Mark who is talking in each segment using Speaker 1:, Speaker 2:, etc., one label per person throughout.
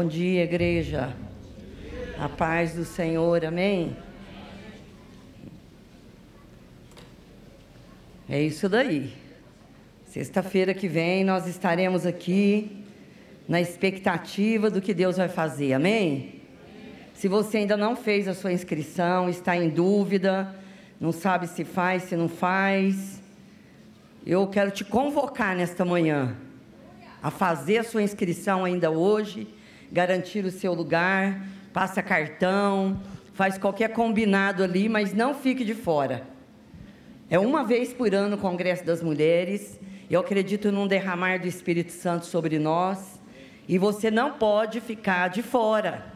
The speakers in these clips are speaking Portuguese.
Speaker 1: Bom dia, igreja. A paz do Senhor, amém? É isso daí. Sexta-feira que vem nós estaremos aqui na expectativa do que Deus vai fazer, amém? Se você ainda não fez a sua inscrição, está em dúvida, não sabe se faz, se não faz, eu quero te convocar nesta manhã a fazer a sua inscrição ainda hoje garantir o seu lugar, passa cartão, faz qualquer combinado ali, mas não fique de fora. É uma vez por ano o Congresso das Mulheres. Eu acredito num derramar do Espírito Santo sobre nós. E você não pode ficar de fora,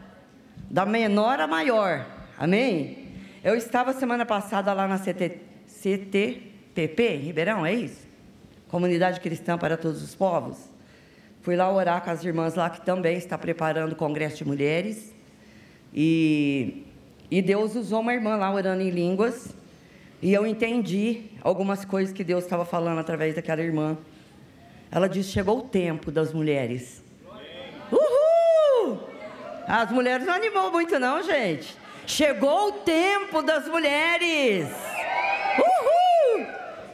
Speaker 1: da menor a maior. Amém? Eu estava semana passada lá na CT, CTPP, Ribeirão, é isso? Comunidade Cristã para Todos os Povos. Fui lá orar com as irmãs lá, que também está preparando o Congresso de Mulheres. E, e Deus usou uma irmã lá orando em línguas. E eu entendi algumas coisas que Deus estava falando através daquela irmã. Ela disse: chegou o tempo das mulheres. Uhul! As mulheres não animou muito, não, gente. Chegou o tempo das mulheres. Uhul!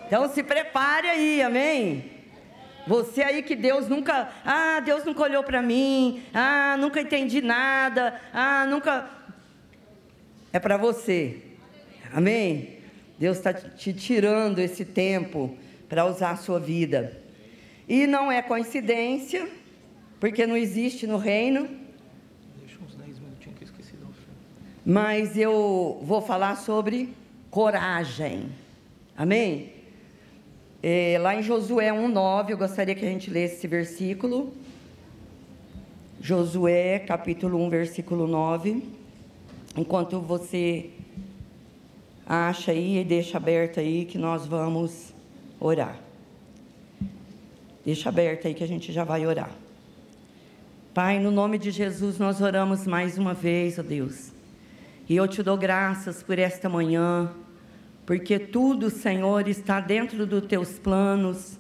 Speaker 1: Então se prepare aí, amém? Você aí que Deus nunca, ah, Deus nunca olhou para mim, ah, nunca entendi nada, ah, nunca. É para você, amém? Deus está te tirando esse tempo para usar a sua vida. E não é coincidência, porque não existe no reino. Deixa uns 10 minutinhos que eu esqueci da Mas eu vou falar sobre coragem. Amém? É, lá em Josué 1,9, eu gostaria que a gente lesse esse versículo. Josué, capítulo 1, versículo 9. Enquanto você acha aí e deixa aberto aí que nós vamos orar. Deixa aberto aí que a gente já vai orar. Pai, no nome de Jesus, nós oramos mais uma vez, ó Deus. E eu te dou graças por esta manhã porque tudo, Senhor, está dentro dos teus planos,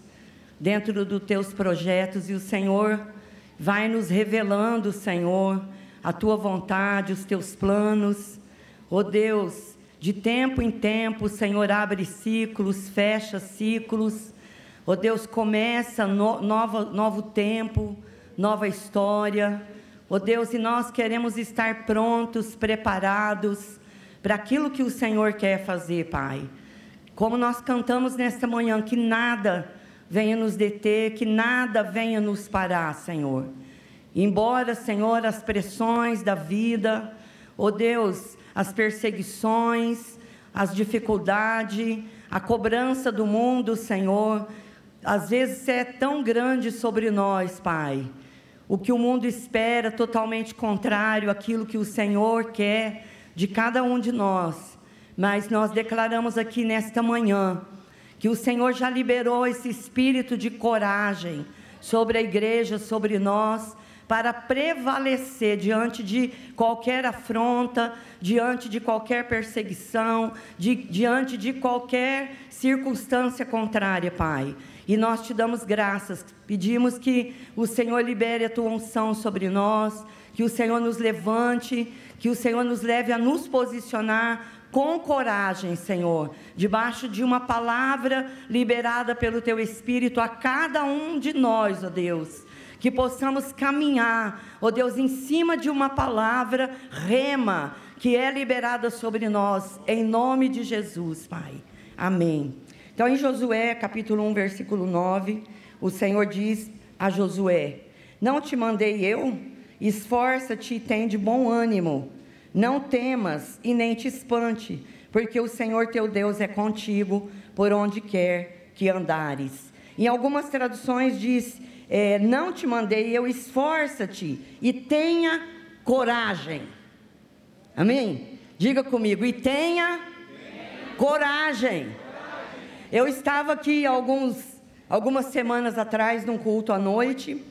Speaker 1: dentro dos teus projetos, e o Senhor vai nos revelando, Senhor, a tua vontade, os teus planos. Oh Deus, de tempo em tempo, o Senhor abre ciclos, fecha ciclos. Oh Deus, começa no, novo tempo, nova história. Oh Deus, e nós queremos estar prontos, preparados para aquilo que o Senhor quer fazer, Pai. Como nós cantamos nesta manhã, que nada venha nos deter, que nada venha nos parar, Senhor. Embora, Senhor, as pressões da vida, oh Deus, as perseguições, as dificuldades, a cobrança do mundo, Senhor, às vezes é tão grande sobre nós, Pai. O que o mundo espera totalmente contrário àquilo que o Senhor quer de cada um de nós, mas nós declaramos aqui nesta manhã que o Senhor já liberou esse espírito de coragem sobre a igreja, sobre nós, para prevalecer diante de qualquer afronta, diante de qualquer perseguição, de, diante de qualquer circunstância contrária, Pai. E nós te damos graças, pedimos que o Senhor libere a tua unção sobre nós, que o Senhor nos levante, que o Senhor nos leve a nos posicionar com coragem, Senhor, debaixo de uma palavra liberada pelo Teu Espírito a cada um de nós, ó Deus. Que possamos caminhar, ó Deus, em cima de uma palavra rema, que é liberada sobre nós, em nome de Jesus, Pai. Amém. Então, em Josué, capítulo 1, versículo 9, o Senhor diz a Josué: Não te mandei eu? Esforça-te e tem de bom ânimo. Não temas e nem te espante, porque o Senhor teu Deus é contigo por onde quer que andares. Em algumas traduções diz: é, Não te mandei eu, esforça-te e tenha coragem. Amém? Diga comigo, e tenha. Coragem. coragem. Eu estava aqui alguns, algumas semanas atrás num culto à noite,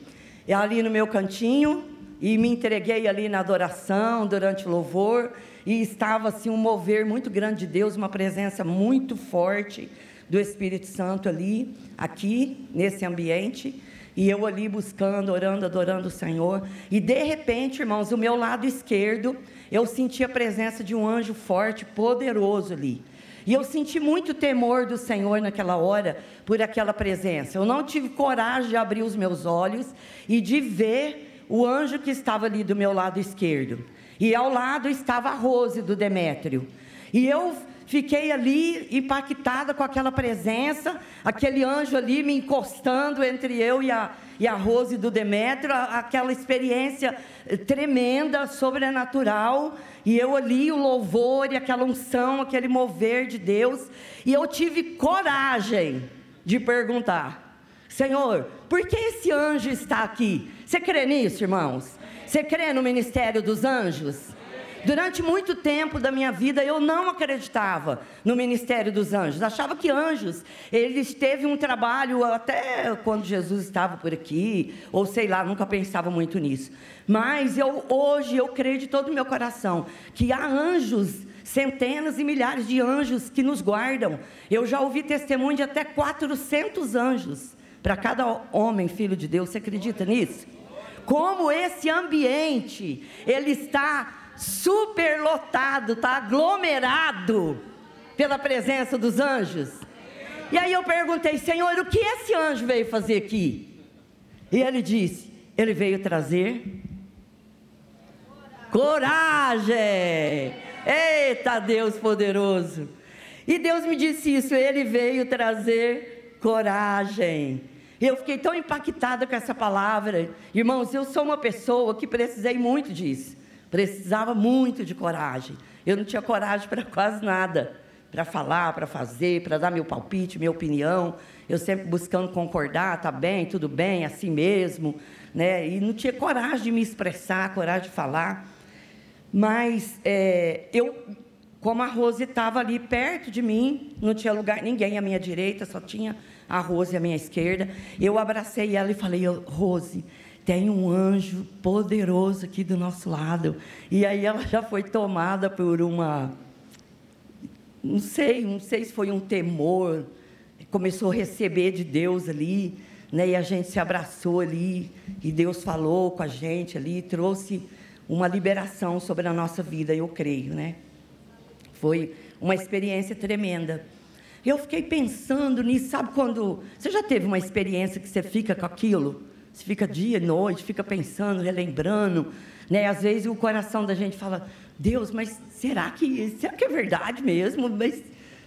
Speaker 1: ali no meu cantinho, e me entreguei ali na adoração, durante o louvor, e estava assim um mover muito grande de Deus, uma presença muito forte do Espírito Santo ali, aqui, nesse ambiente. E eu ali buscando, orando, adorando o Senhor. E de repente, irmãos, o meu lado esquerdo, eu senti a presença de um anjo forte, poderoso ali. E eu senti muito temor do Senhor naquela hora, por aquela presença. Eu não tive coragem de abrir os meus olhos e de ver o anjo que estava ali do meu lado esquerdo. E ao lado estava a Rose do Demétrio. E eu fiquei ali impactada com aquela presença, aquele anjo ali me encostando entre eu e a, e a Rose do Demétrio, aquela experiência tremenda, sobrenatural, e eu ali o louvor e aquela unção, aquele mover de Deus, e eu tive coragem de perguntar: Senhor, por que esse anjo está aqui? Você crê nisso, irmãos? Você crê no ministério dos anjos? Durante muito tempo da minha vida eu não acreditava no ministério dos anjos. Achava que anjos, eles teve um trabalho até quando Jesus estava por aqui, ou sei lá, nunca pensava muito nisso. Mas eu hoje eu creio de todo o meu coração que há anjos, centenas e milhares de anjos que nos guardam. Eu já ouvi testemunho de até 400 anjos para cada homem, filho de Deus. Você acredita nisso? Como esse ambiente ele está superlotado, está aglomerado pela presença dos anjos. E aí eu perguntei, Senhor, o que esse anjo veio fazer aqui? E ele disse: ele veio trazer coragem. Eita Deus poderoso. E Deus me disse isso, ele veio trazer coragem. Eu fiquei tão impactada com essa palavra. Irmãos, eu sou uma pessoa que precisei muito disso. Precisava muito de coragem. Eu não tinha coragem para quase nada. Para falar, para fazer, para dar meu palpite, minha opinião. Eu sempre buscando concordar, tá bem, tudo bem, assim mesmo. Né? E não tinha coragem de me expressar, coragem de falar. Mas é, eu, como a Rose estava ali perto de mim, não tinha lugar, ninguém à minha direita, só tinha a Rose à minha esquerda. Eu abracei ela e falei: Rose, tem um anjo poderoso aqui do nosso lado. E aí ela já foi tomada por uma. Não sei, não sei se foi um temor. Começou a receber de Deus ali, né? E a gente se abraçou ali, e Deus falou com a gente ali, trouxe uma liberação sobre a nossa vida, eu creio, né? Foi uma experiência tremenda. Eu fiquei pensando nisso, sabe quando. Você já teve uma experiência que você fica com aquilo? Você fica dia e noite, fica pensando, relembrando. Né? Às vezes o coração da gente fala, Deus, mas será que, será que é verdade mesmo? Mas,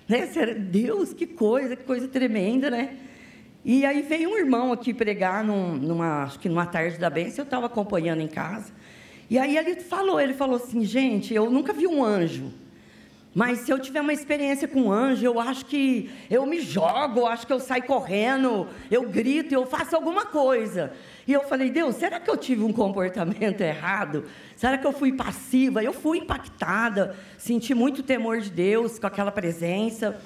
Speaker 1: né? Deus, que coisa, que coisa tremenda, né? E aí veio um irmão aqui pregar num, numa, acho que numa tarde da bênção, eu estava acompanhando em casa. E aí ele falou, ele falou assim, gente, eu nunca vi um anjo. Mas se eu tiver uma experiência com um anjo, eu acho que eu me jogo, eu acho que eu saio correndo, eu grito, eu faço alguma coisa. E eu falei, Deus, será que eu tive um comportamento errado? Será que eu fui passiva? Eu fui impactada, senti muito temor de Deus com aquela presença.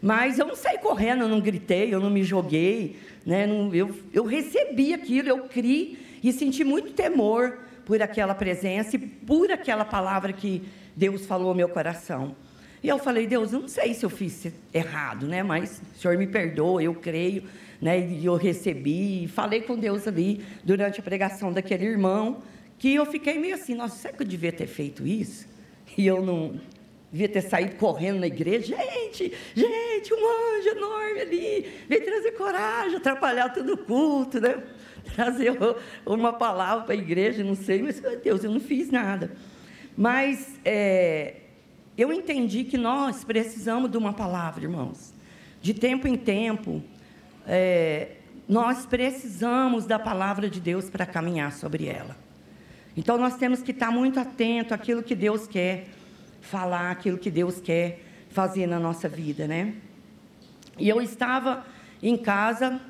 Speaker 1: Mas eu não saí correndo, eu não gritei, eu não me joguei. Né? Eu, eu recebi aquilo, eu criei e senti muito temor por aquela presença e por aquela palavra que Deus falou ao meu coração. E eu falei, Deus, eu não sei se eu fiz errado, né? Mas o Senhor me perdoa, eu creio, né? E eu recebi, falei com Deus ali durante a pregação daquele irmão, que eu fiquei meio assim, nossa, será que eu devia ter feito isso? E eu não devia ter saído correndo na igreja, gente, gente, um anjo enorme ali, veio trazer coragem, atrapalhar todo o culto, né? Trazer uma palavra para a igreja, não sei, mas Deus, eu não fiz nada. Mas é, eu entendi que nós precisamos de uma palavra, irmãos. De tempo em tempo, é, nós precisamos da palavra de Deus para caminhar sobre ela. Então nós temos que estar muito atento àquilo que Deus quer falar, àquilo que Deus quer fazer na nossa vida, né? E eu estava em casa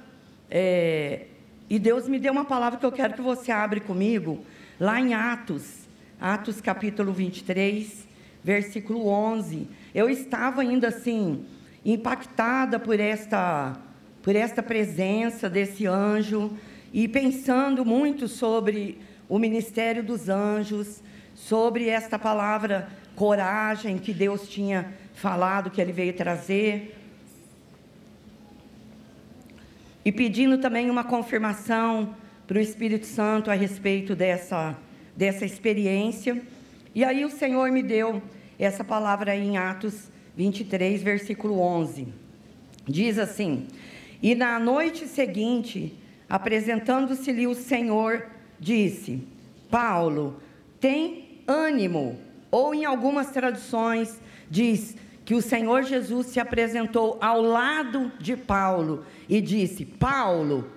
Speaker 1: é, e Deus me deu uma palavra que eu quero que você abra comigo, lá em Atos, Atos capítulo 23, versículo 11. Eu estava ainda assim, impactada por esta, por esta presença desse anjo e pensando muito sobre o ministério dos anjos, sobre esta palavra coragem que Deus tinha falado que ele veio trazer. e pedindo também uma confirmação para o Espírito Santo a respeito dessa, dessa experiência. E aí o Senhor me deu essa palavra aí em Atos 23, versículo 11. Diz assim: E na noite seguinte, apresentando-se-lhe o Senhor, disse: Paulo, tem ânimo. Ou em algumas traduções diz que o Senhor Jesus se apresentou ao lado de Paulo e disse: Paulo,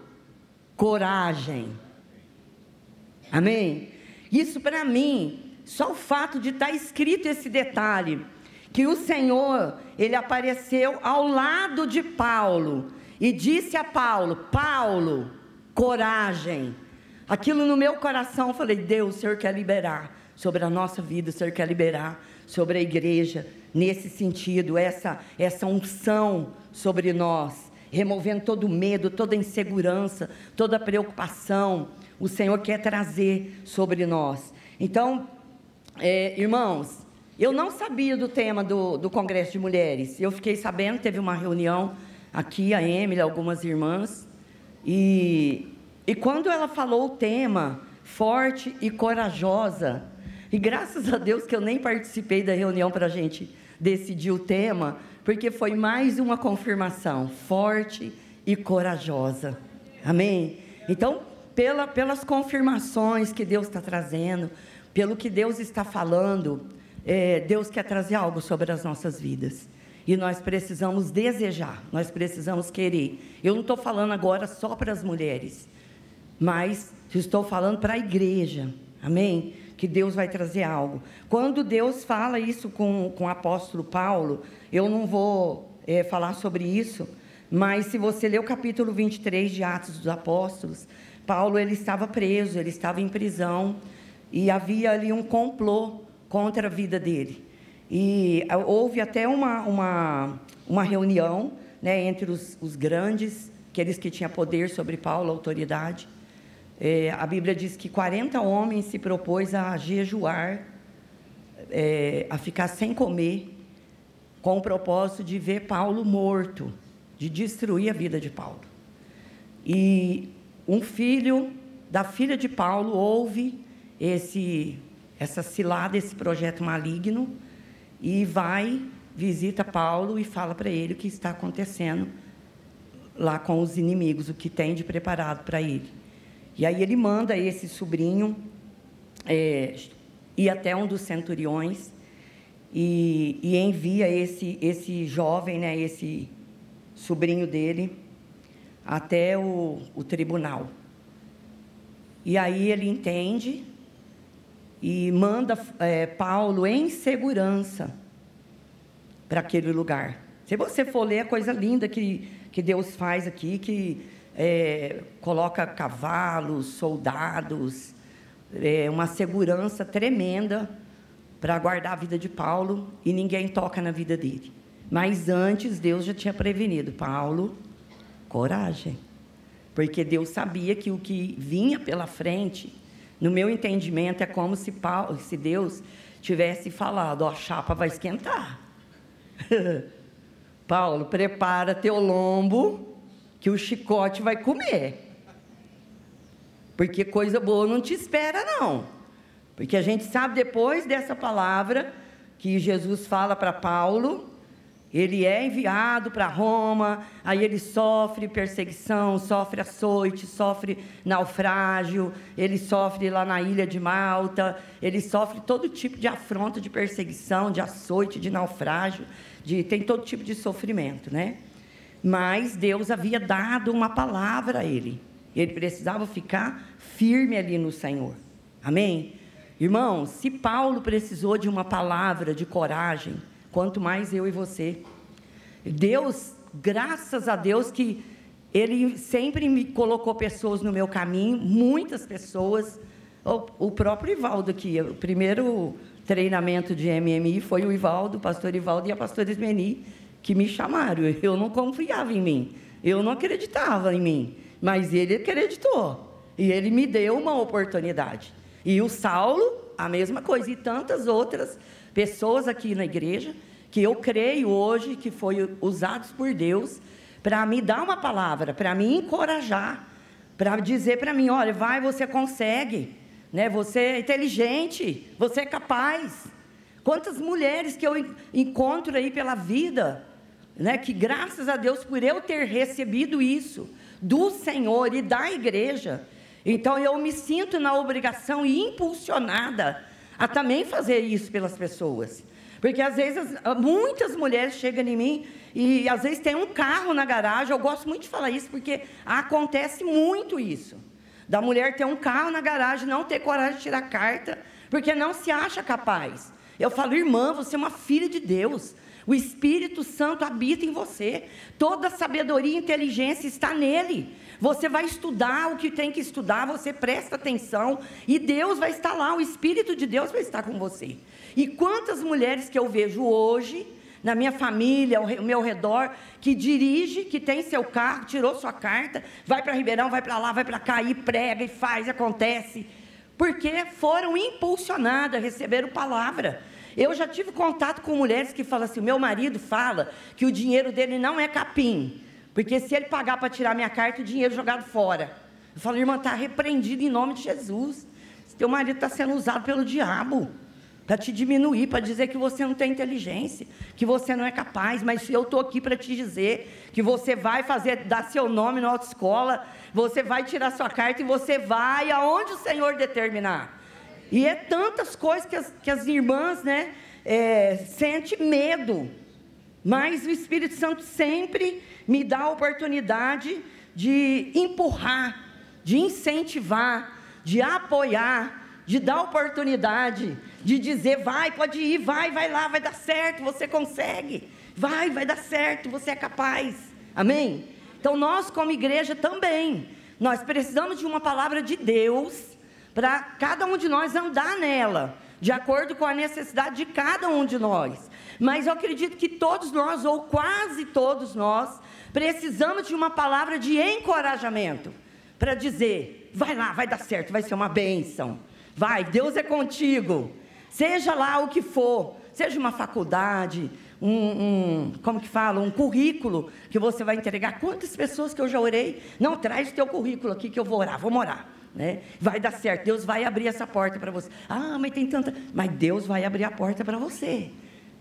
Speaker 1: coragem. Amém? Isso para mim, só o fato de estar tá escrito esse detalhe, que o Senhor, ele apareceu ao lado de Paulo e disse a Paulo: Paulo, coragem. Aquilo no meu coração, eu falei: Deus, o Senhor quer liberar sobre a nossa vida, o Senhor quer liberar sobre a igreja, nesse sentido, essa, essa unção sobre nós, removendo todo medo, toda insegurança, toda preocupação, o Senhor quer trazer sobre nós. Então, é, irmãos, eu não sabia do tema do, do Congresso de Mulheres, eu fiquei sabendo, teve uma reunião aqui, a Emily, algumas irmãs, e, e quando ela falou o tema, forte e corajosa, e graças a Deus que eu nem participei da reunião para a gente decidir o tema, porque foi mais uma confirmação forte e corajosa. Amém? Então, pela, pelas confirmações que Deus está trazendo, pelo que Deus está falando, é, Deus quer trazer algo sobre as nossas vidas. E nós precisamos desejar, nós precisamos querer. Eu não estou falando agora só para as mulheres, mas estou falando para a igreja. Amém? Que Deus vai trazer algo. Quando Deus fala isso com, com o apóstolo Paulo, eu não vou é, falar sobre isso, mas se você ler o capítulo 23 de Atos dos Apóstolos, Paulo ele estava preso, ele estava em prisão e havia ali um complô contra a vida dele. E ah, houve até uma, uma, uma reunião né, entre os, os grandes, aqueles que tinham poder sobre Paulo, autoridade. É, a Bíblia diz que 40 homens se propôs a jejuar, é, a ficar sem comer, com o propósito de ver Paulo morto, de destruir a vida de Paulo. E um filho da filha de Paulo ouve esse, essa cilada, esse projeto maligno, e vai, visita Paulo e fala para ele o que está acontecendo lá com os inimigos, o que tem de preparado para ele. E aí ele manda esse sobrinho é, ir até um dos centuriões e, e envia esse, esse jovem, né, esse sobrinho dele, até o, o tribunal. E aí ele entende e manda é, Paulo em segurança para aquele lugar. Se você for ler a coisa linda que, que Deus faz aqui, que é, coloca cavalos, soldados, é, uma segurança tremenda para guardar a vida de Paulo e ninguém toca na vida dele. Mas antes Deus já tinha prevenido Paulo, coragem, porque Deus sabia que o que vinha pela frente no meu entendimento, é como se, Paulo, se Deus tivesse falado: ó, a chapa vai esquentar. Paulo, prepara teu lombo, que o chicote vai comer. Porque coisa boa não te espera, não. Porque a gente sabe depois dessa palavra que Jesus fala para Paulo, ele é enviado para Roma, aí ele sofre perseguição, sofre açoite, sofre naufrágio, ele sofre lá na ilha de Malta, ele sofre todo tipo de afronta, de perseguição, de açoite, de naufrágio, de, tem todo tipo de sofrimento, né? Mas Deus havia dado uma palavra a ele. Ele precisava ficar firme ali no Senhor. Amém? Irmãos, se Paulo precisou de uma palavra de coragem, quanto mais eu e você. Deus, graças a Deus que Ele sempre me colocou pessoas no meu caminho, muitas pessoas. O, o próprio Ivaldo aqui, o primeiro treinamento de MMI foi o Ivaldo, o pastor Ivaldo e a pastora Ismeni, que me chamaram. Eu não confiava em mim, eu não acreditava em mim, mas ele acreditou. E ele me deu uma oportunidade. E o Saulo, a mesma coisa, e tantas outras pessoas aqui na igreja que eu creio hoje que foram usados por Deus para me dar uma palavra, para me encorajar, para dizer para mim, olha, vai, você consegue, né? Você é inteligente, você é capaz. Quantas mulheres que eu encontro aí pela vida, né? Que graças a Deus por eu ter recebido isso do Senhor e da igreja, então eu me sinto na obrigação e impulsionada a também fazer isso pelas pessoas. Porque às vezes muitas mulheres chegam em mim e às vezes tem um carro na garagem. Eu gosto muito de falar isso porque acontece muito isso. Da mulher ter um carro na garagem, não ter coragem de tirar carta, porque não se acha capaz. Eu falo, irmã, você é uma filha de Deus. O Espírito Santo habita em você. Toda sabedoria e inteligência está nele. Você vai estudar o que tem que estudar, você presta atenção e Deus vai estar lá, o Espírito de Deus vai estar com você. E quantas mulheres que eu vejo hoje, na minha família, ao meu redor, que dirige, que tem seu carro, tirou sua carta, vai para Ribeirão, vai para lá, vai para cá, e prega, e faz, acontece. Porque foram impulsionadas, receberam palavra. Eu já tive contato com mulheres que falam assim: meu marido fala que o dinheiro dele não é capim, porque se ele pagar para tirar minha carta, o dinheiro jogado fora. Eu falo, irmã, está repreendido em nome de Jesus. Teu marido está sendo usado pelo diabo para te diminuir, para dizer que você não tem inteligência, que você não é capaz, mas eu estou aqui para te dizer que você vai fazer, dar seu nome na autoescola, você vai tirar sua carta e você vai aonde o Senhor determinar. E é tantas coisas que as, que as irmãs, né, é, sente medo, mas o Espírito Santo sempre me dá a oportunidade de empurrar, de incentivar, de apoiar, de dar oportunidade, de dizer: vai, pode ir, vai, vai lá, vai dar certo, você consegue, vai, vai dar certo, você é capaz. Amém? Então, nós, como igreja, também, nós precisamos de uma palavra de Deus para cada um de nós andar nela, de acordo com a necessidade de cada um de nós. Mas eu acredito que todos nós, ou quase todos nós, precisamos de uma palavra de encorajamento para dizer: vai lá, vai dar certo, vai ser uma bênção. Vai, Deus é contigo. Seja lá o que for, seja uma faculdade, um, um, como que fala, um currículo que você vai entregar. Quantas pessoas que eu já orei, não traz o teu currículo aqui que eu vou orar, vou morar. Né? Vai dar certo, Deus vai abrir essa porta para você. Ah, mas tem tanta. Mas Deus vai abrir a porta para você.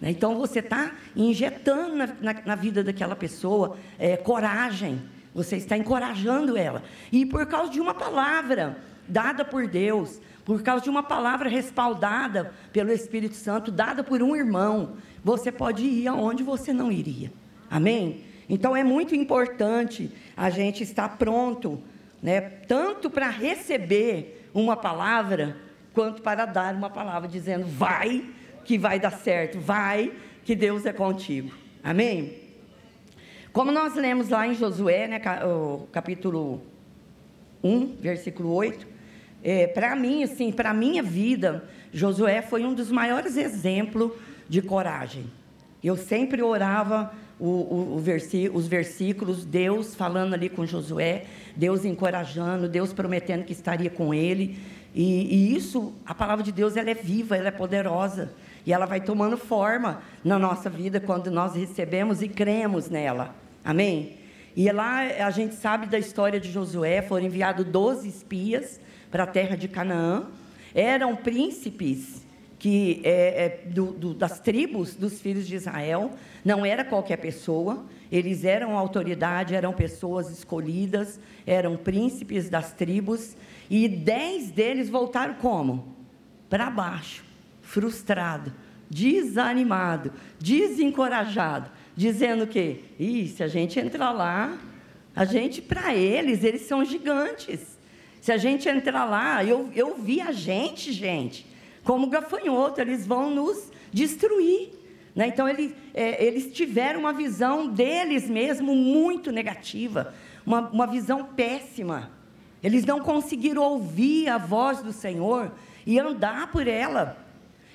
Speaker 1: Né? Então você está injetando na, na, na, vida daquela pessoa é, coragem, você está encorajando ela. E por causa de uma palavra dada por Deus, por causa de uma palavra respaldada pelo Espírito Santo, dada por um irmão, você pode ir aonde você não iria. Amém? Então é muito importante a gente estar pronto, né, tanto para receber uma palavra, quanto para dar uma palavra dizendo: vai, que vai dar certo, vai, que Deus é contigo. Amém? Como nós lemos lá em Josué, né, capítulo 1, versículo 8, é, para mim, assim, para a minha vida, Josué foi um dos maiores exemplos de coragem. Eu sempre orava o, o, o os versículos, Deus falando ali com Josué, Deus encorajando, Deus prometendo que estaria com ele. E, e, isso, a palavra de Deus, ela é viva, ela é poderosa. E ela vai tomando forma na nossa vida quando nós recebemos e cremos nela. Amém? E lá a gente sabe da história de Josué, foram enviados 12 espias para a terra de Canaã. Eram príncipes que é, é, do, do, das tribos dos filhos de Israel, não era qualquer pessoa, eles eram autoridade, eram pessoas escolhidas, eram príncipes das tribos, e dez deles voltaram como? Para baixo frustrado, desanimado, desencorajado, dizendo que, Ih, se a gente entrar lá, a gente, para eles, eles são gigantes. Se a gente entrar lá, eu, eu vi a gente, gente, como gafanhoto, eles vão nos destruir. Né? Então, ele, é, eles tiveram uma visão deles mesmo muito negativa, uma, uma visão péssima. Eles não conseguiram ouvir a voz do Senhor e andar por ela.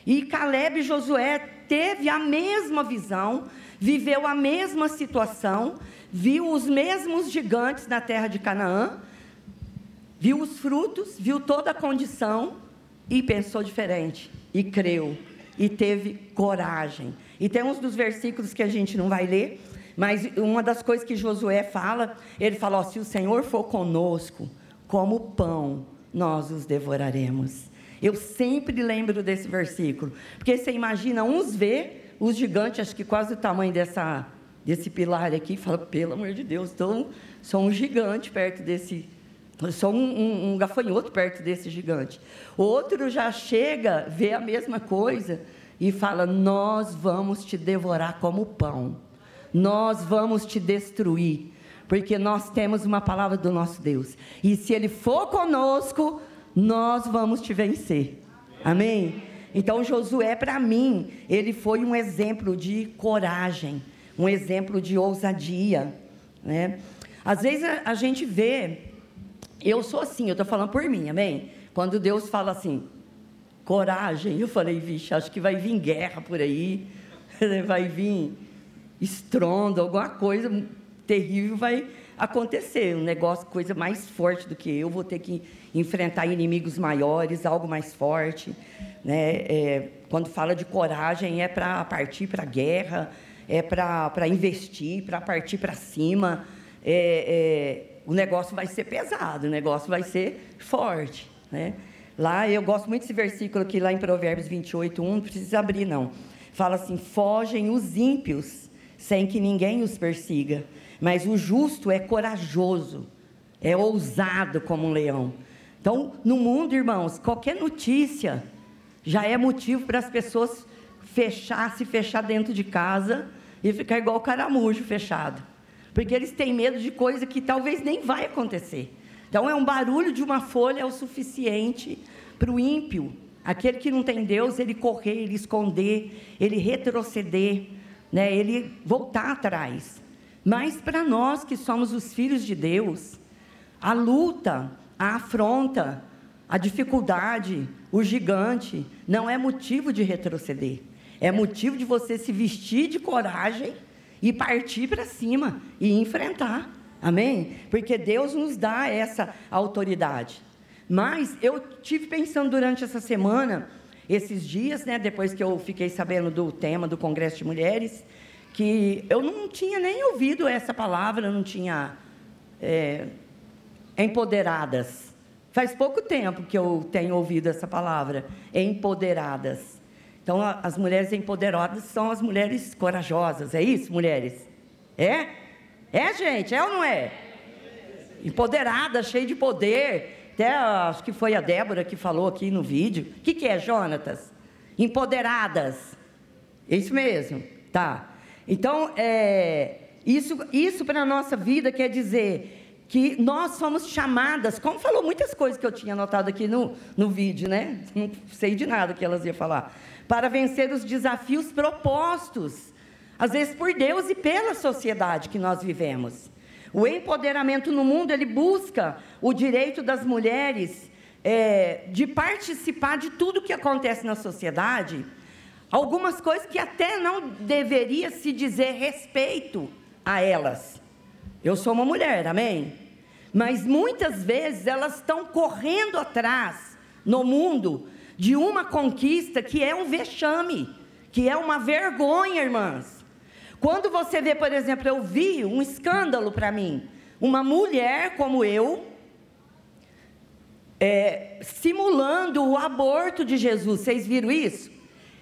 Speaker 1: E Caleb e Josué teve a mesma visão, viveu a mesma situação, viu os mesmos gigantes na terra de Canaã, viu os frutos, viu toda a condição e pensou diferente e creu e teve coragem. E tem uns dos versículos que a gente não vai ler, Mas uma das coisas que Josué fala, ele fala: ó, se o Senhor for conosco, como pão, nós os devoraremos. Eu sempre lembro desse versículo, porque você imagina uns ver os gigantes, acho que quase o tamanho dessa, desse pilar aqui, fala, pelo amor de Deus, então, sou um gigante perto desse, sou um, um, um gafanhoto perto desse gigante. Outro já chega, vê a mesma coisa e fala, nós vamos te devorar como pão, nós vamos te destruir, porque nós temos uma palavra do nosso Deus, e se Ele for conosco, nós vamos te vencer. Amém? Então, Josué, para mim, ele foi um exemplo de coragem, um exemplo de ousadia. Né? Às vezes a, a gente vê, eu sou assim, eu estou falando por mim, amém? Quando Deus fala assim, coragem, eu falei, vixe, acho que vai vir guerra por aí, vai vir estrondo, alguma coisa terrível vai acontecer, um negócio, coisa mais forte do que eu, vou ter que enfrentar inimigos maiores, algo mais forte. Né? É, quando fala de coragem, é para partir para a guerra, é para investir, para partir para cima. É, é, o negócio vai ser pesado, o negócio vai ser forte. Né? Lá, eu gosto muito desse versículo aqui, lá em Provérbios 28, 1, não precisa abrir, não. Fala assim: fogem os ímpios, sem que ninguém os persiga. Mas o justo é corajoso, é ousado como um leão. Então, no mundo, irmãos, qualquer notícia já é motivo para as pessoas fechar, se fechar dentro de casa e ficar igual o caramujo fechado. Porque eles têm medo de coisa que talvez nem vai acontecer. Então, é um barulho de uma folha é o suficiente para o ímpio, aquele que não tem Deus, ele correr, ele esconder, ele retroceder, né? ele voltar atrás. Mas para nós que somos os filhos de Deus, a luta, a afronta, a dificuldade, o gigante, não é motivo de retroceder. É motivo de você se vestir de coragem e partir para cima e enfrentar. Amém? Porque Deus nos dá essa autoridade. Mas eu tive pensando durante essa semana, esses dias, né, depois que eu fiquei sabendo do tema do Congresso de Mulheres, que eu não tinha nem ouvido essa palavra, não tinha é, empoderadas. Faz pouco tempo que eu tenho ouvido essa palavra, empoderadas. Então, as mulheres empoderadas são as mulheres corajosas, é isso, mulheres? É? É, gente? É ou não é? Empoderada, cheia de poder. Até acho que foi a Débora que falou aqui no vídeo. O que, que é, Jonatas? Empoderadas. Isso mesmo. Tá. Então, é, isso, isso para a nossa vida quer dizer que nós somos chamadas, como falou muitas coisas que eu tinha anotado aqui no, no vídeo, né? Não sei de nada que elas iam falar. Para vencer os desafios propostos, às vezes por Deus e pela sociedade que nós vivemos. O empoderamento no mundo, ele busca o direito das mulheres é, de participar de tudo que acontece na sociedade algumas coisas que até não deveria se dizer respeito a elas. Eu sou uma mulher, amém? Mas muitas vezes elas estão correndo atrás no mundo de uma conquista que é um vexame, que é uma vergonha, irmãs. Quando você vê, por exemplo, eu vi um escândalo para mim, uma mulher como eu, é, simulando o aborto de Jesus, vocês viram isso?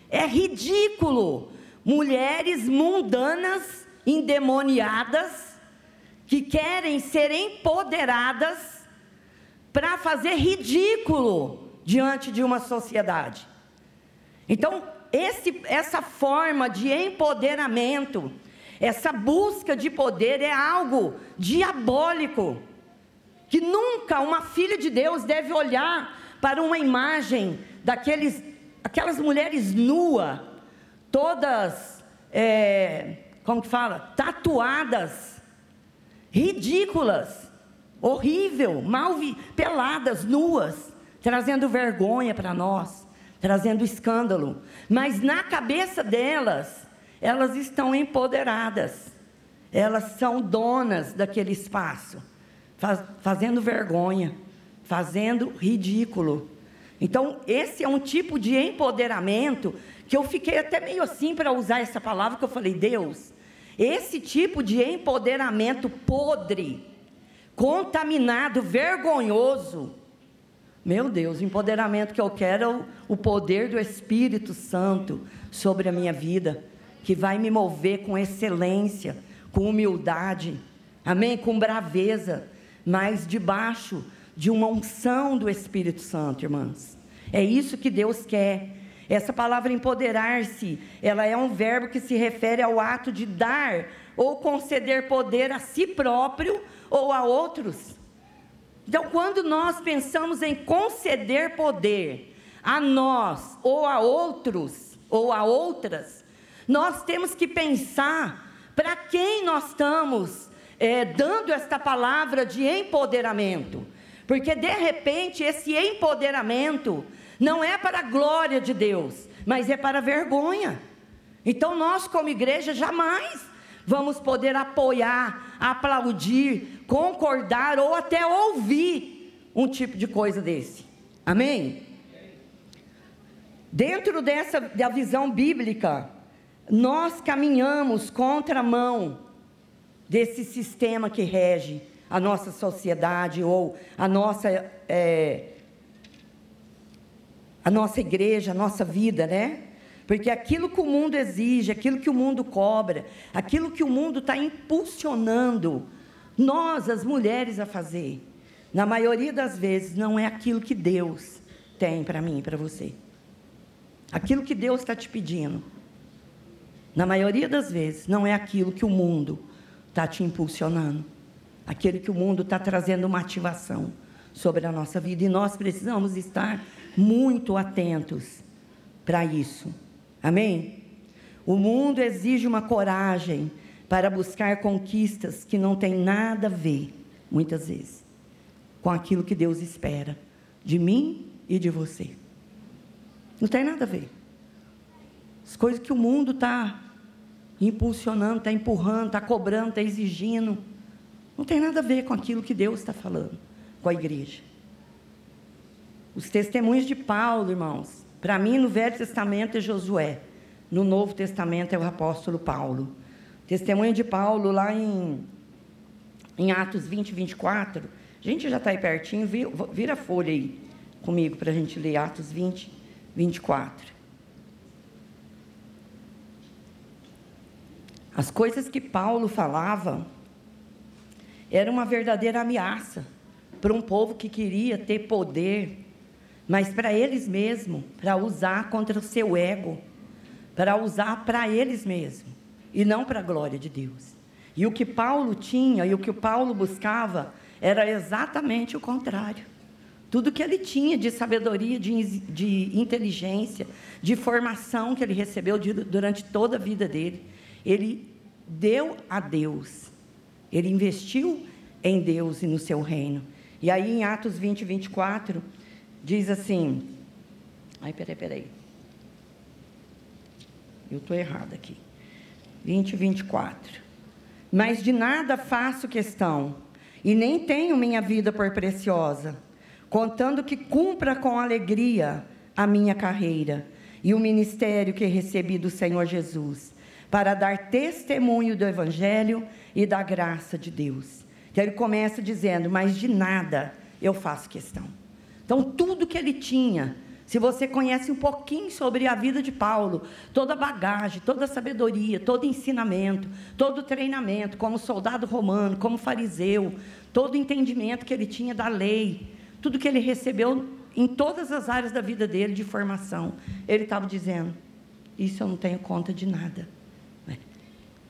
Speaker 1: É ridículo. Mulheres mundanas, endemoniadas, que querem ser empoderadas para fazer ridículo diante de uma sociedade. Então, esse, essa forma de empoderamento, essa busca de poder é algo diabólico, que nunca uma filha de Deus deve olhar para uma imagem daqueles aquelas mulheres nuas, todas, é, como que fala? Tatuadas, ridículas, horrível, mal peladas, nuas, trazendo vergonha para nós, trazendo escândalo. Mas na cabeça delas, elas estão empoderadas, elas são donas daquele espaço, faz, fazendo vergonha, fazendo ridículo. Então, esse é um tipo de empoderamento que eu fiquei até meio assim para usar essa palavra, que eu falei, Deus, Esse tipo de empoderamento podre, contaminado, vergonhoso. Meu Deus, o empoderamento que eu quero é o, poder do Espírito Santo sobre a minha vida, que vai me mover com excelência, com humildade, amém? Com braveza, mas debaixo de uma unção do Espírito Santo, irmãs. É isso que Deus quer. Essa palavra empoderar-se, ela é um verbo que se refere ao ato de dar ou conceder poder a si próprio ou a outros. Então, quando nós pensamos em conceder poder a nós ou a outros ou a outras, nós temos que pensar para quem nós estamos é, dando esta palavra de empoderamento. Porque de repente esse empoderamento não é para a glória de Deus, mas é para a vergonha. Então nós, como igreja, jamais vamos poder apoiar, aplaudir, concordar ou até ouvir um tipo de coisa desse. Amém? Dentro dessa da visão bíblica, nós caminhamos contra a mão desse sistema que rege a nossa sociedade ou a nossa é, a nossa igreja, a nossa vida, né? Porque aquilo que o mundo exige, aquilo que o mundo cobra, aquilo que o mundo está impulsionando nós, as mulheres, a fazer, na maioria das vezes, não é aquilo que Deus tem para mim e para você. Aquilo que Deus está te pedindo, na maioria das vezes, não é aquilo que o mundo está te impulsionando. Aquilo que o mundo está trazendo uma ativação sobre a nossa vida. E nós precisamos estar muito atentos para isso. Amém? O mundo exige uma coragem para buscar conquistas que não tem nada a ver, muitas vezes, com aquilo que Deus espera de mim e de você. Não tem nada a ver. As coisas que o mundo está impulsionando, está empurrando, está cobrando, está exigindo, não tem nada a ver com aquilo que Deus está falando com a igreja. Os testemunhos de Paulo, irmãos, para mim no Velho Testamento é Josué, no Novo Testamento é o apóstolo Paulo. Testemunho de Paulo lá em, em Atos 20, 24. A gente já está aí pertinho, vira, vira a folha aí comigo para a gente ler Atos 20, 24. As coisas que Paulo falava era uma verdadeira ameaça para um povo que queria ter poder, mas para eles mesmos, para usar contra o seu ego, para usar para eles mesmos e não para a glória de Deus. E o que Paulo tinha e o que Paulo buscava era exatamente o contrário. Tudo que ele tinha de sabedoria, de, de inteligência, de formação que ele recebeu de, durante toda a vida dele, ele deu a Deus. Ele investiu em Deus e no seu reino. E aí em Atos 20, 24, diz assim. Ai, peraí, peraí. Eu estou errado aqui. 20, 24. Mas de nada faço questão, e nem tenho minha vida por preciosa, contando que cumpra com alegria a minha carreira e o ministério que recebi do Senhor Jesus, para dar testemunho do Evangelho e da graça de Deus. Então ele começa dizendo: Mas de nada eu faço questão. Então, tudo que ele tinha, se você conhece um pouquinho sobre a vida de Paulo, toda a bagagem, toda a sabedoria, todo ensinamento, todo treinamento, como soldado romano, como fariseu, todo o entendimento que ele tinha da lei, tudo que ele recebeu em todas as áreas da vida dele de formação, ele estava dizendo: Isso eu não tenho conta de nada.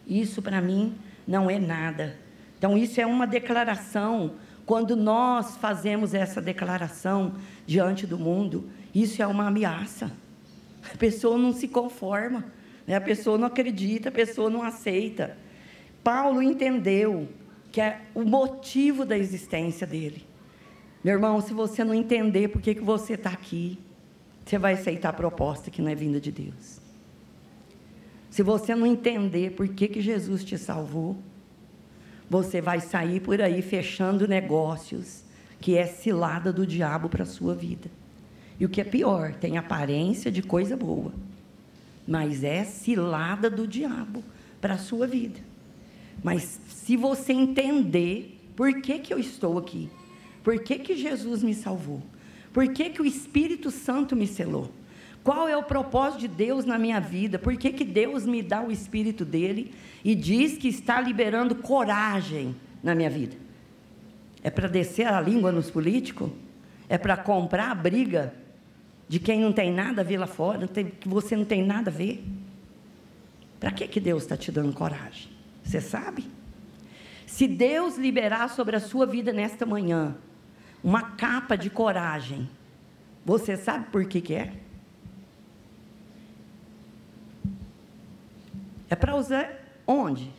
Speaker 1: Isso para mim não é nada. Então, isso é uma declaração. Quando nós fazemos essa declaração diante do mundo, isso é uma ameaça. A pessoa não se conforma, né? a pessoa não acredita, a pessoa não aceita. Paulo entendeu que é o motivo da existência dele. Meu irmão, se você não entender por que, que você está aqui, você vai aceitar a proposta que não é vinda de Deus. Se você não entender por que, que Jesus te salvou, você vai sair por aí fechando negócios que é cilada do diabo para a sua vida. E o que é pior, tem aparência de coisa boa, mas é cilada do diabo para a sua vida. Mas se você entender por que, que eu estou aqui, por que, que Jesus me salvou, por que, que o Espírito Santo me selou, qual é o propósito de Deus na minha vida, por que, que Deus me dá o Espírito dele e diz que está liberando coragem na minha vida. É para descer a língua nos políticos? É para comprar a briga de quem não tem nada a ver lá fora, que você não tem nada a ver? Para que, que Deus está te dando coragem? Você sabe? Se Deus liberar sobre a sua vida nesta manhã uma capa de coragem, você sabe por que, que é? É para usar onde?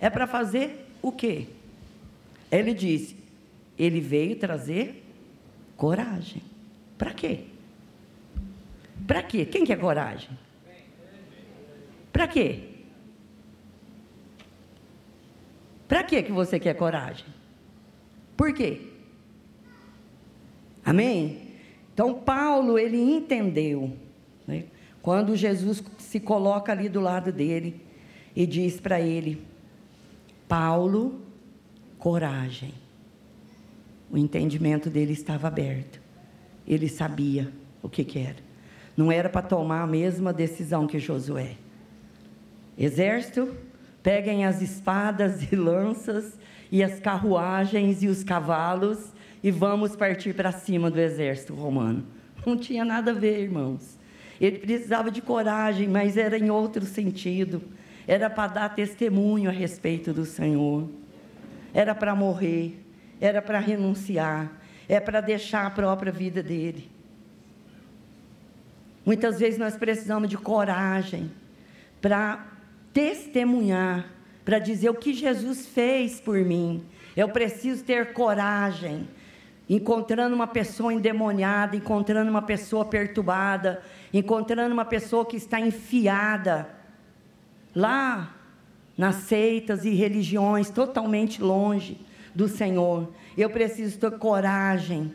Speaker 1: É para fazer o quê? Ele disse: ele veio trazer coragem. Para quê? Para quê? Quem quer coragem? Para quê? Para quê que você quer coragem? Por quê? Amém? Então, Paulo, ele entendeu. Né? Quando Jesus se coloca ali do lado dele e diz para ele: Paulo, coragem. O entendimento dele estava aberto. Ele sabia o que, que era. Não era para tomar a mesma decisão que Josué. Exército, peguem as espadas e lanças e as carruagens e os cavalos e vamos partir para cima do exército romano. Não tinha nada a ver, irmãos. Ele precisava de coragem, mas era em outro sentido. Era para dar testemunho a respeito do Senhor era para morrer, era para renunciar, é para deixar a própria vida dele. Muitas vezes nós precisamos de coragem para testemunhar, para dizer o que Jesus fez por mim. Eu preciso ter coragem. Encontrando uma pessoa endemoniada, encontrando uma pessoa perturbada, encontrando uma pessoa que está enfiada lá nas seitas e religiões totalmente longe do Senhor. Eu preciso ter coragem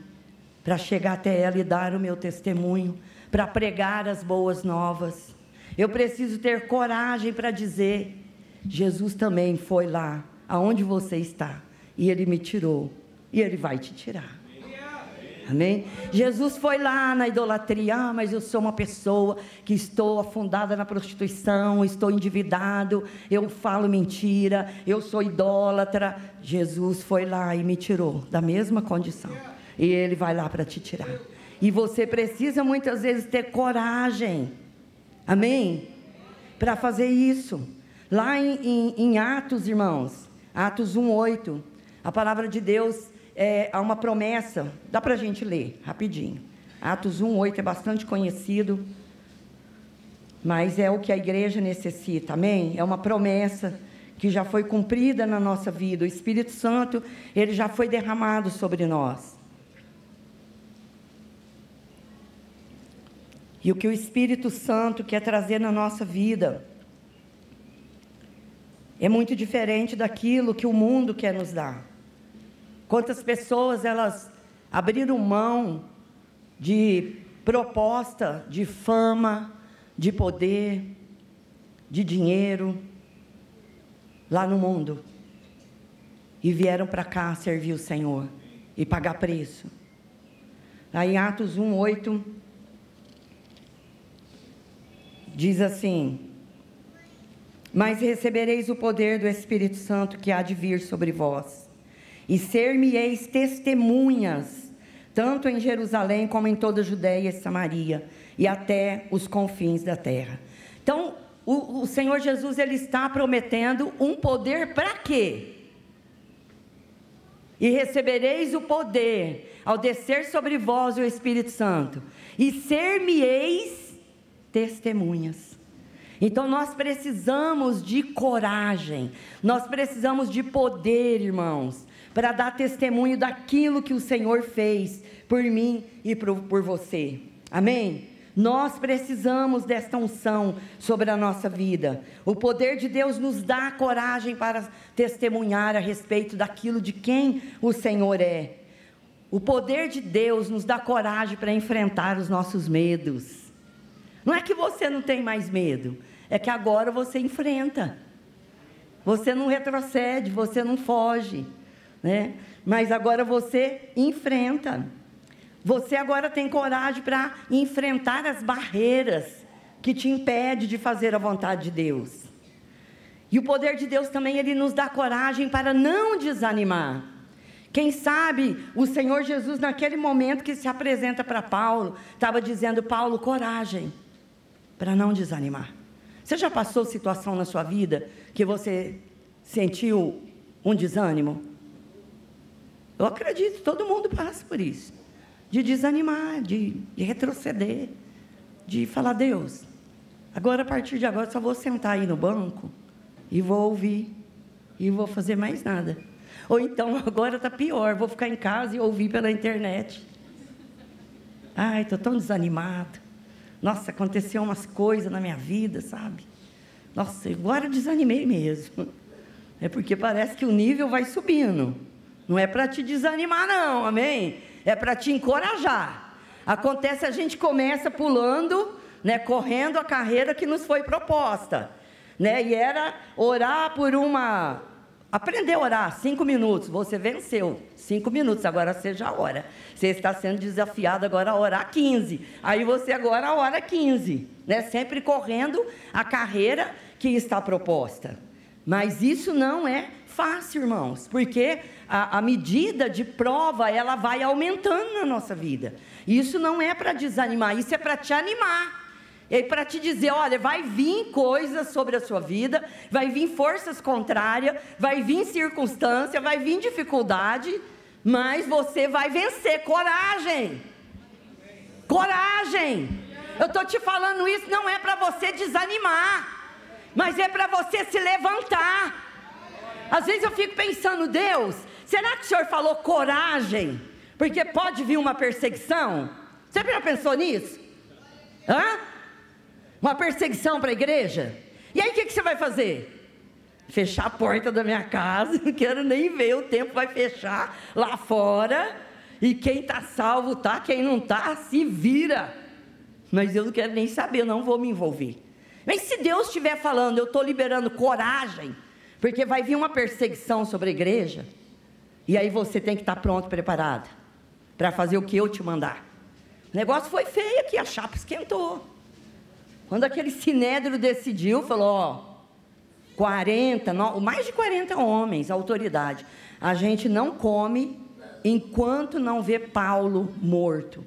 Speaker 1: para chegar até ela e dar o meu testemunho, para pregar as boas novas. Eu preciso ter coragem para dizer: Jesus também foi lá, aonde você está, e ele me tirou, e ele vai te tirar. Amém? Jesus foi lá na idolatria, ah, mas eu sou uma pessoa que estou afundada na prostituição, estou endividado, eu falo mentira, eu sou idólatra. Jesus foi lá e me tirou da mesma condição. E ele vai lá para te tirar. E você precisa muitas vezes ter coragem. Amém? Para fazer isso. Lá em, em, em Atos, irmãos, Atos 1,8, a palavra de Deus é, há uma promessa, dá para a gente ler rapidinho. Atos 1, 8 é bastante conhecido, mas é o que a igreja necessita, amém? É uma promessa que já foi cumprida na nossa vida. O Espírito Santo, ele já foi derramado sobre nós. E o que o Espírito Santo quer trazer na nossa vida é muito diferente daquilo que o mundo quer nos dar. Quantas pessoas elas abriram mão de proposta, de fama, de poder, de dinheiro lá no mundo e vieram para cá servir o Senhor e pagar preço. Aí Atos 1, 8, diz assim: Mas recebereis o poder do Espírito Santo que há de vir sobre vós e ser-me-eis testemunhas, tanto em Jerusalém como em toda a Judéia e Samaria, e até os confins da terra. Então, o, o Senhor Jesus ele está prometendo um poder para quê? E recebereis o poder ao descer sobre vós o Espírito Santo, e ser-me-eis testemunhas. Então nós precisamos de coragem, nós precisamos de poder, irmãos para dar testemunho daquilo que o Senhor fez por mim e por, você. Amém? Nós precisamos desta unção sobre a nossa vida. O poder de Deus nos dá coragem para testemunhar a respeito daquilo de quem o Senhor é. O poder de Deus nos dá coragem para enfrentar os nossos medos. Não é que você não tem mais medo, é que agora você enfrenta. Você não retrocede, você não foge, né? Mas agora você enfrenta. Você agora tem coragem para enfrentar as barreiras que te impedem de fazer a vontade de Deus. E o poder de Deus também ele nos dá coragem para não desanimar. Quem sabe o Senhor Jesus, naquele momento que se apresenta para Paulo, estava dizendo: Paulo, coragem, para não desanimar. Você já passou situação na sua vida que você sentiu um desânimo? Eu acredito, todo mundo passa por isso. De desanimar, de, de retroceder, de falar, Deus, agora a partir de agora só vou sentar aí no banco e vou ouvir e vou fazer mais nada. Ou então agora está pior, vou ficar em casa e ouvir pela internet. Ai, estou tão desanimado. Nossa, aconteceu umas coisas na minha vida, sabe? Nossa, agora desanimei mesmo. É porque parece que o nível vai subindo. Não é para te desanimar, não, amém? É para te encorajar. Acontece, a gente começa pulando, né, correndo a carreira que nos foi proposta. Né? E era orar por uma Aprender a orar cinco minutos, você venceu. Cinco minutos, agora seja a hora. Você está sendo desafiado agora a orar 15. Aí você agora ora 15. Né? Sempre correndo a carreira que está proposta. Mas isso não é fácil, irmãos, porque a, a medida de prova ela vai aumentando na nossa vida. Isso não é para desanimar, isso é para te animar. E para te dizer, olha, vai vir coisas sobre a sua vida, vai vir forças contrárias, vai vir circunstância, vai vir dificuldade, mas você vai vencer. Coragem! Coragem! Eu estou te falando isso, não é para você desanimar, mas é para você se levantar. Às vezes eu fico pensando, Deus, será que o Senhor falou coragem? Porque pode vir uma perseguição? Você já pensou nisso? Hã? uma perseguição para a igreja. E aí o que, que você vai fazer? Fechar a porta da minha casa, não quero nem ver, o tempo vai fechar lá fora. E quem está salvo tá, quem não está, se vira. Mas eu não quero nem saber, não vou me envolver. Mas se Deus estiver falando, eu estou liberando coragem, porque vai vir uma perseguição sobre a igreja, e aí você tem que estar tá pronto, preparado, para fazer o que eu te mandar. O negócio foi feio aqui, a chapa esquentou. Quando aquele sinédrio decidiu, falou, ó, 40, mais de 40 homens, autoridade. A gente não come enquanto não vê Paulo morto.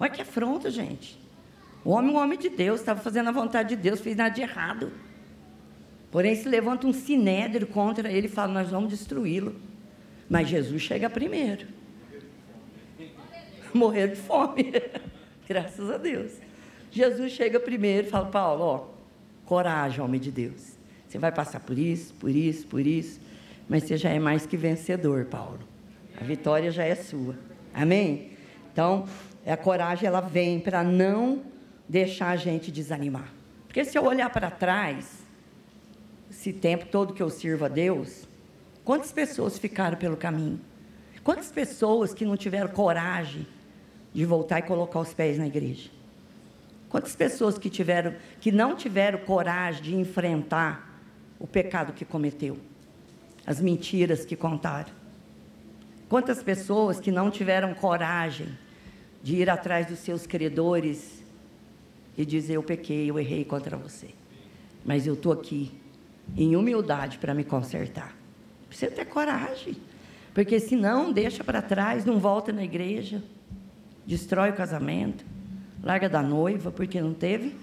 Speaker 1: Olha que afronta, gente. O homem, o homem de Deus, estava fazendo a vontade de Deus, fez nada de errado. Porém, se levanta um sinédrio contra ele e fala: Nós vamos destruí-lo. Mas Jesus chega primeiro. Morrer de fome. Graças a Deus. Jesus chega primeiro e fala: Paulo, ó, coragem, homem de Deus. Você vai passar por isso, por isso, por isso, mas você já é mais que vencedor, Paulo. A vitória já é sua. Amém? Então, a coragem ela vem para não deixar a gente desanimar. Porque se eu olhar para trás, esse tempo todo que eu sirvo a Deus, quantas pessoas ficaram pelo caminho? Quantas pessoas que não tiveram coragem de voltar e colocar os pés na igreja? Quantas pessoas que tiveram, que não tiveram coragem de enfrentar o pecado que cometeu, as mentiras que contaram? Quantas pessoas que não tiveram coragem de ir atrás dos seus credores e dizer: Eu pequei, eu errei contra você, mas eu estou aqui em humildade para me consertar. Precisa ter coragem, porque senão deixa para trás, não volta na igreja, destrói o casamento larga da noiva porque não teve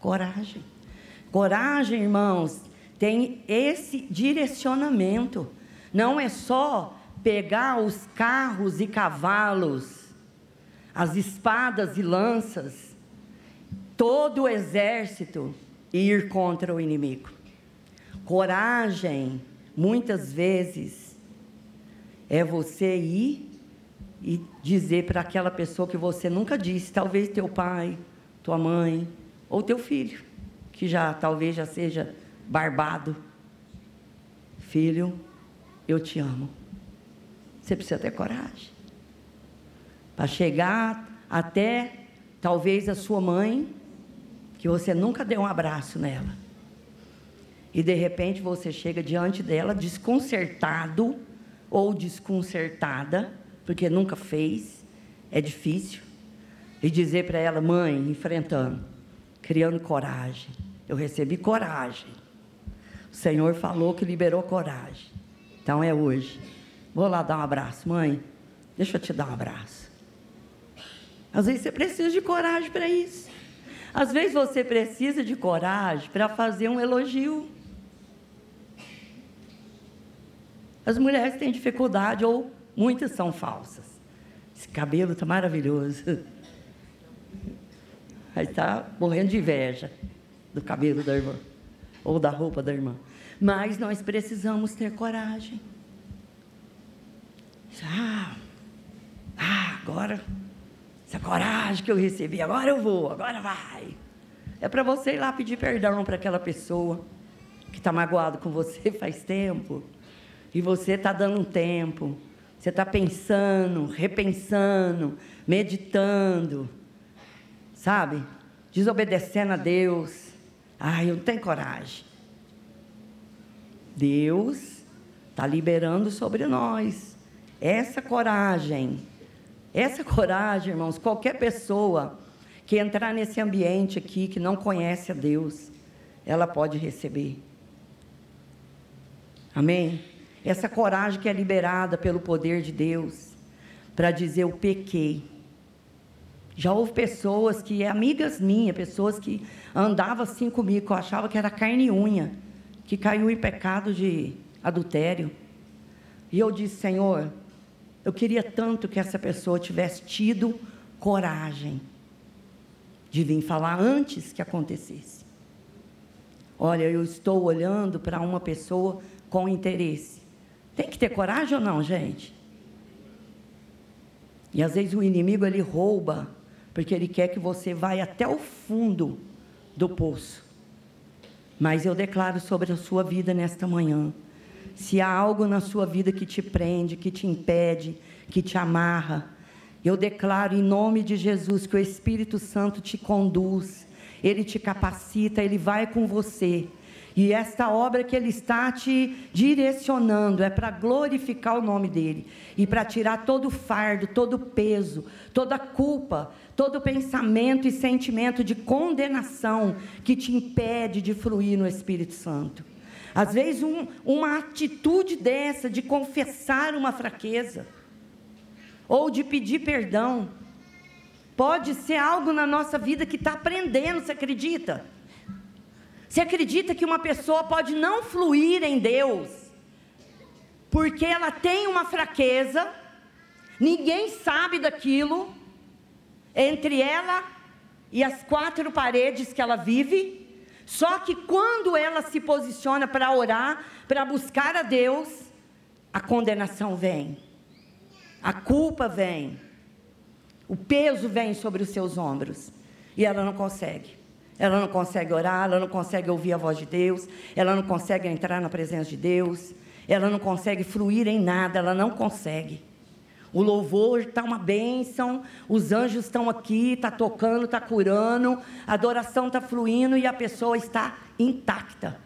Speaker 1: coragem. Coragem, irmãos, tem esse direcionamento. Não é só pegar os carros e cavalos, as espadas e lanças, todo o exército e ir contra o inimigo. Coragem, muitas vezes, é você ir e dizer para aquela pessoa que você nunca disse, talvez teu pai, tua mãe ou teu filho, que já talvez já seja barbado. Filho, eu te amo. Você precisa ter coragem para chegar até talvez a sua mãe, que você nunca deu um abraço nela. E de repente você chega diante dela desconcertado ou desconcertada, porque nunca fez, é difícil. E dizer para ela, mãe, enfrentando, criando coragem. Eu recebi coragem. O Senhor falou que liberou coragem. Então é hoje. Vou lá dar um abraço, mãe. Deixa eu te dar um abraço. Às vezes você precisa de coragem para isso. Às vezes você precisa de coragem para fazer um elogio. As mulheres têm dificuldade, ou muitas são falsas. Esse cabelo está maravilhoso. Aí está morrendo de inveja do cabelo da irmã, ou da roupa da irmã. Mas nós precisamos ter coragem. Ah, ah agora, essa coragem que eu recebi, agora eu vou, agora vai. É para você ir lá pedir perdão para aquela pessoa que está magoado com você faz tempo e você está dando um tempo, você está pensando, repensando, meditando, sabe? Desobedecendo a Deus. Ai, eu não tenho coragem. Deus está liberando sobre nós essa coragem. Essa coragem, irmãos, qualquer pessoa que entrar nesse ambiente aqui que não conhece a Deus, ela pode receber. Amém? Essa coragem que é liberada pelo poder de Deus para dizer eu pequei. Já houve pessoas que, amigas minhas, pessoas que andavam assim comigo, que eu achava que era carne e unha, que caiu em pecado de adultério. E eu disse, Senhor, eu queria tanto que essa pessoa tivesse tido coragem de vir falar antes que acontecesse. Olha, eu estou olhando para uma pessoa com interesse. Tem que ter coragem ou não, gente? E às vezes o inimigo ele rouba, porque ele quer que você vá até o fundo do poço. Mas eu declaro sobre a sua vida nesta manhã. Se há algo na sua vida que te prende, que te impede, que te amarra, eu declaro em nome de Jesus que o Espírito Santo te conduz, ele te capacita, ele vai com você. E esta obra que Ele está te direcionando é para glorificar o nome dEle e para tirar todo o fardo, todo o peso, toda a culpa, todo o pensamento e sentimento de condenação que te impede de fluir no Espírito Santo. Às vezes, um, uma atitude dessa de confessar uma fraqueza ou de pedir perdão pode ser algo na nossa vida que está aprendendo, você acredita? Você acredita que uma pessoa pode não fluir em Deus porque ela tem uma fraqueza, ninguém sabe daquilo, entre ela e as quatro paredes que ela vive, só que quando ela se posiciona para orar, para buscar a Deus, a condenação vem, a culpa vem, o peso vem sobre os seus ombros, e ela não consegue. Ela não consegue orar, ela não consegue ouvir a voz de Deus, ela não consegue entrar na presença de Deus, ela não consegue fluir em nada, ela não consegue. O louvor está uma bênção, os anjos estão aqui, está tocando, está curando, a adoração está fluindo e a pessoa está intacta.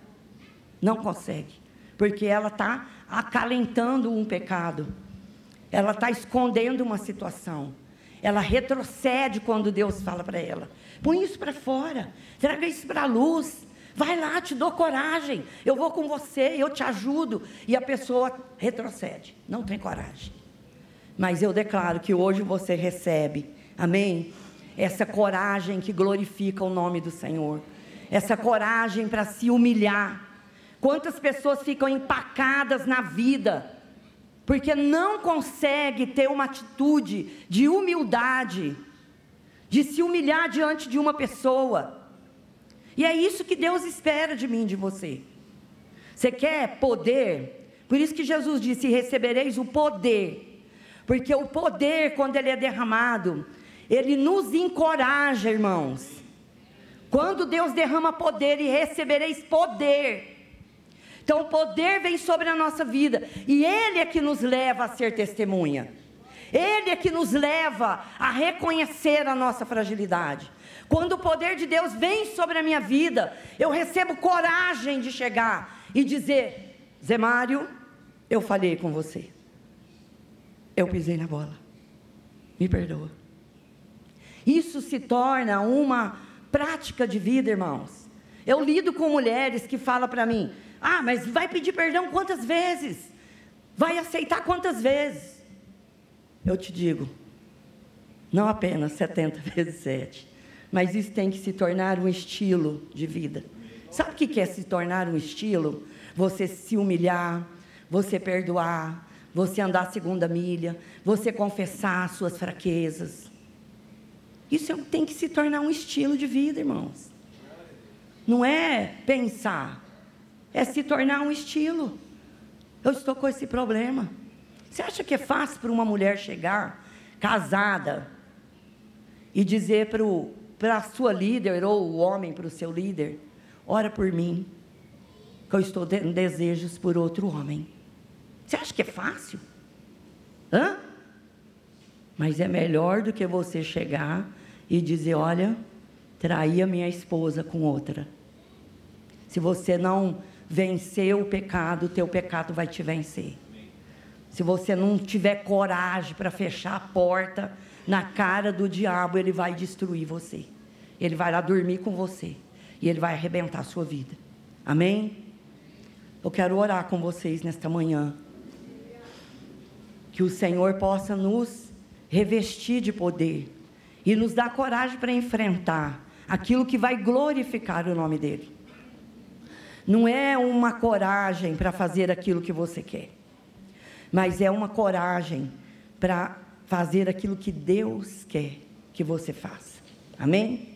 Speaker 1: Não consegue, porque ela está acalentando um pecado, ela está escondendo uma situação, ela retrocede quando Deus fala para ela. Põe isso para fora. Traga isso para a luz. Vai lá, te dou coragem. Eu vou com você, eu te ajudo. E a pessoa retrocede. Não tem coragem. Mas eu declaro que hoje você recebe, amém? Essa coragem que glorifica o nome do Senhor. Essa coragem para se humilhar. Quantas pessoas ficam empacadas na vida, porque não consegue ter uma atitude de humildade de se humilhar diante de uma pessoa. E é isso que Deus espera de mim, de você. Você quer poder? Por isso que Jesus disse: recebereis o poder. Porque o poder, quando ele é derramado, ele nos encoraja, irmãos. Quando Deus derrama poder e recebereis poder. Então o poder vem sobre a nossa vida. E Ele é que nos leva a ser testemunha. Ele é que nos leva a reconhecer a nossa fragilidade. Quando o poder de Deus vem sobre a minha vida, eu recebo coragem de chegar e dizer: Zé Mário, eu falei com você. Eu pisei na bola. Me perdoa. Isso se torna uma prática de vida, irmãos. Eu lido com mulheres que falam para mim: ah, mas vai pedir perdão quantas vezes? Vai aceitar quantas vezes? Eu te digo, não apenas 70 vezes 7, mas isso tem que se tornar um estilo de vida. Sabe o que é se tornar um estilo? Você se humilhar, você perdoar, você andar a segunda milha, você confessar as suas fraquezas. Isso tem que se tornar um estilo de vida, irmãos. Não é pensar, é se tornar um estilo. Eu estou com esse problema. Você acha que é fácil para uma mulher chegar, casada, e dizer para a sua líder, ou o homem para o seu líder: ora por mim, que eu estou tendo desejos por outro homem? Você acha que é fácil? Hã? Mas é melhor do que você chegar e dizer: olha, traí a minha esposa com outra. Se você não vencer o pecado, o teu pecado vai te vencer. Se você não tiver coragem para fechar a porta na cara do diabo, ele vai destruir você. Ele vai lá dormir com você e ele vai arrebentar a sua vida. Amém? Eu quero orar com vocês nesta manhã. Que o Senhor possa nos revestir de poder e nos dar coragem para enfrentar aquilo que vai glorificar o nome dEle. Não é uma coragem para fazer aquilo que você quer, mas é uma coragem para fazer aquilo que Deus quer que você faça. Amém?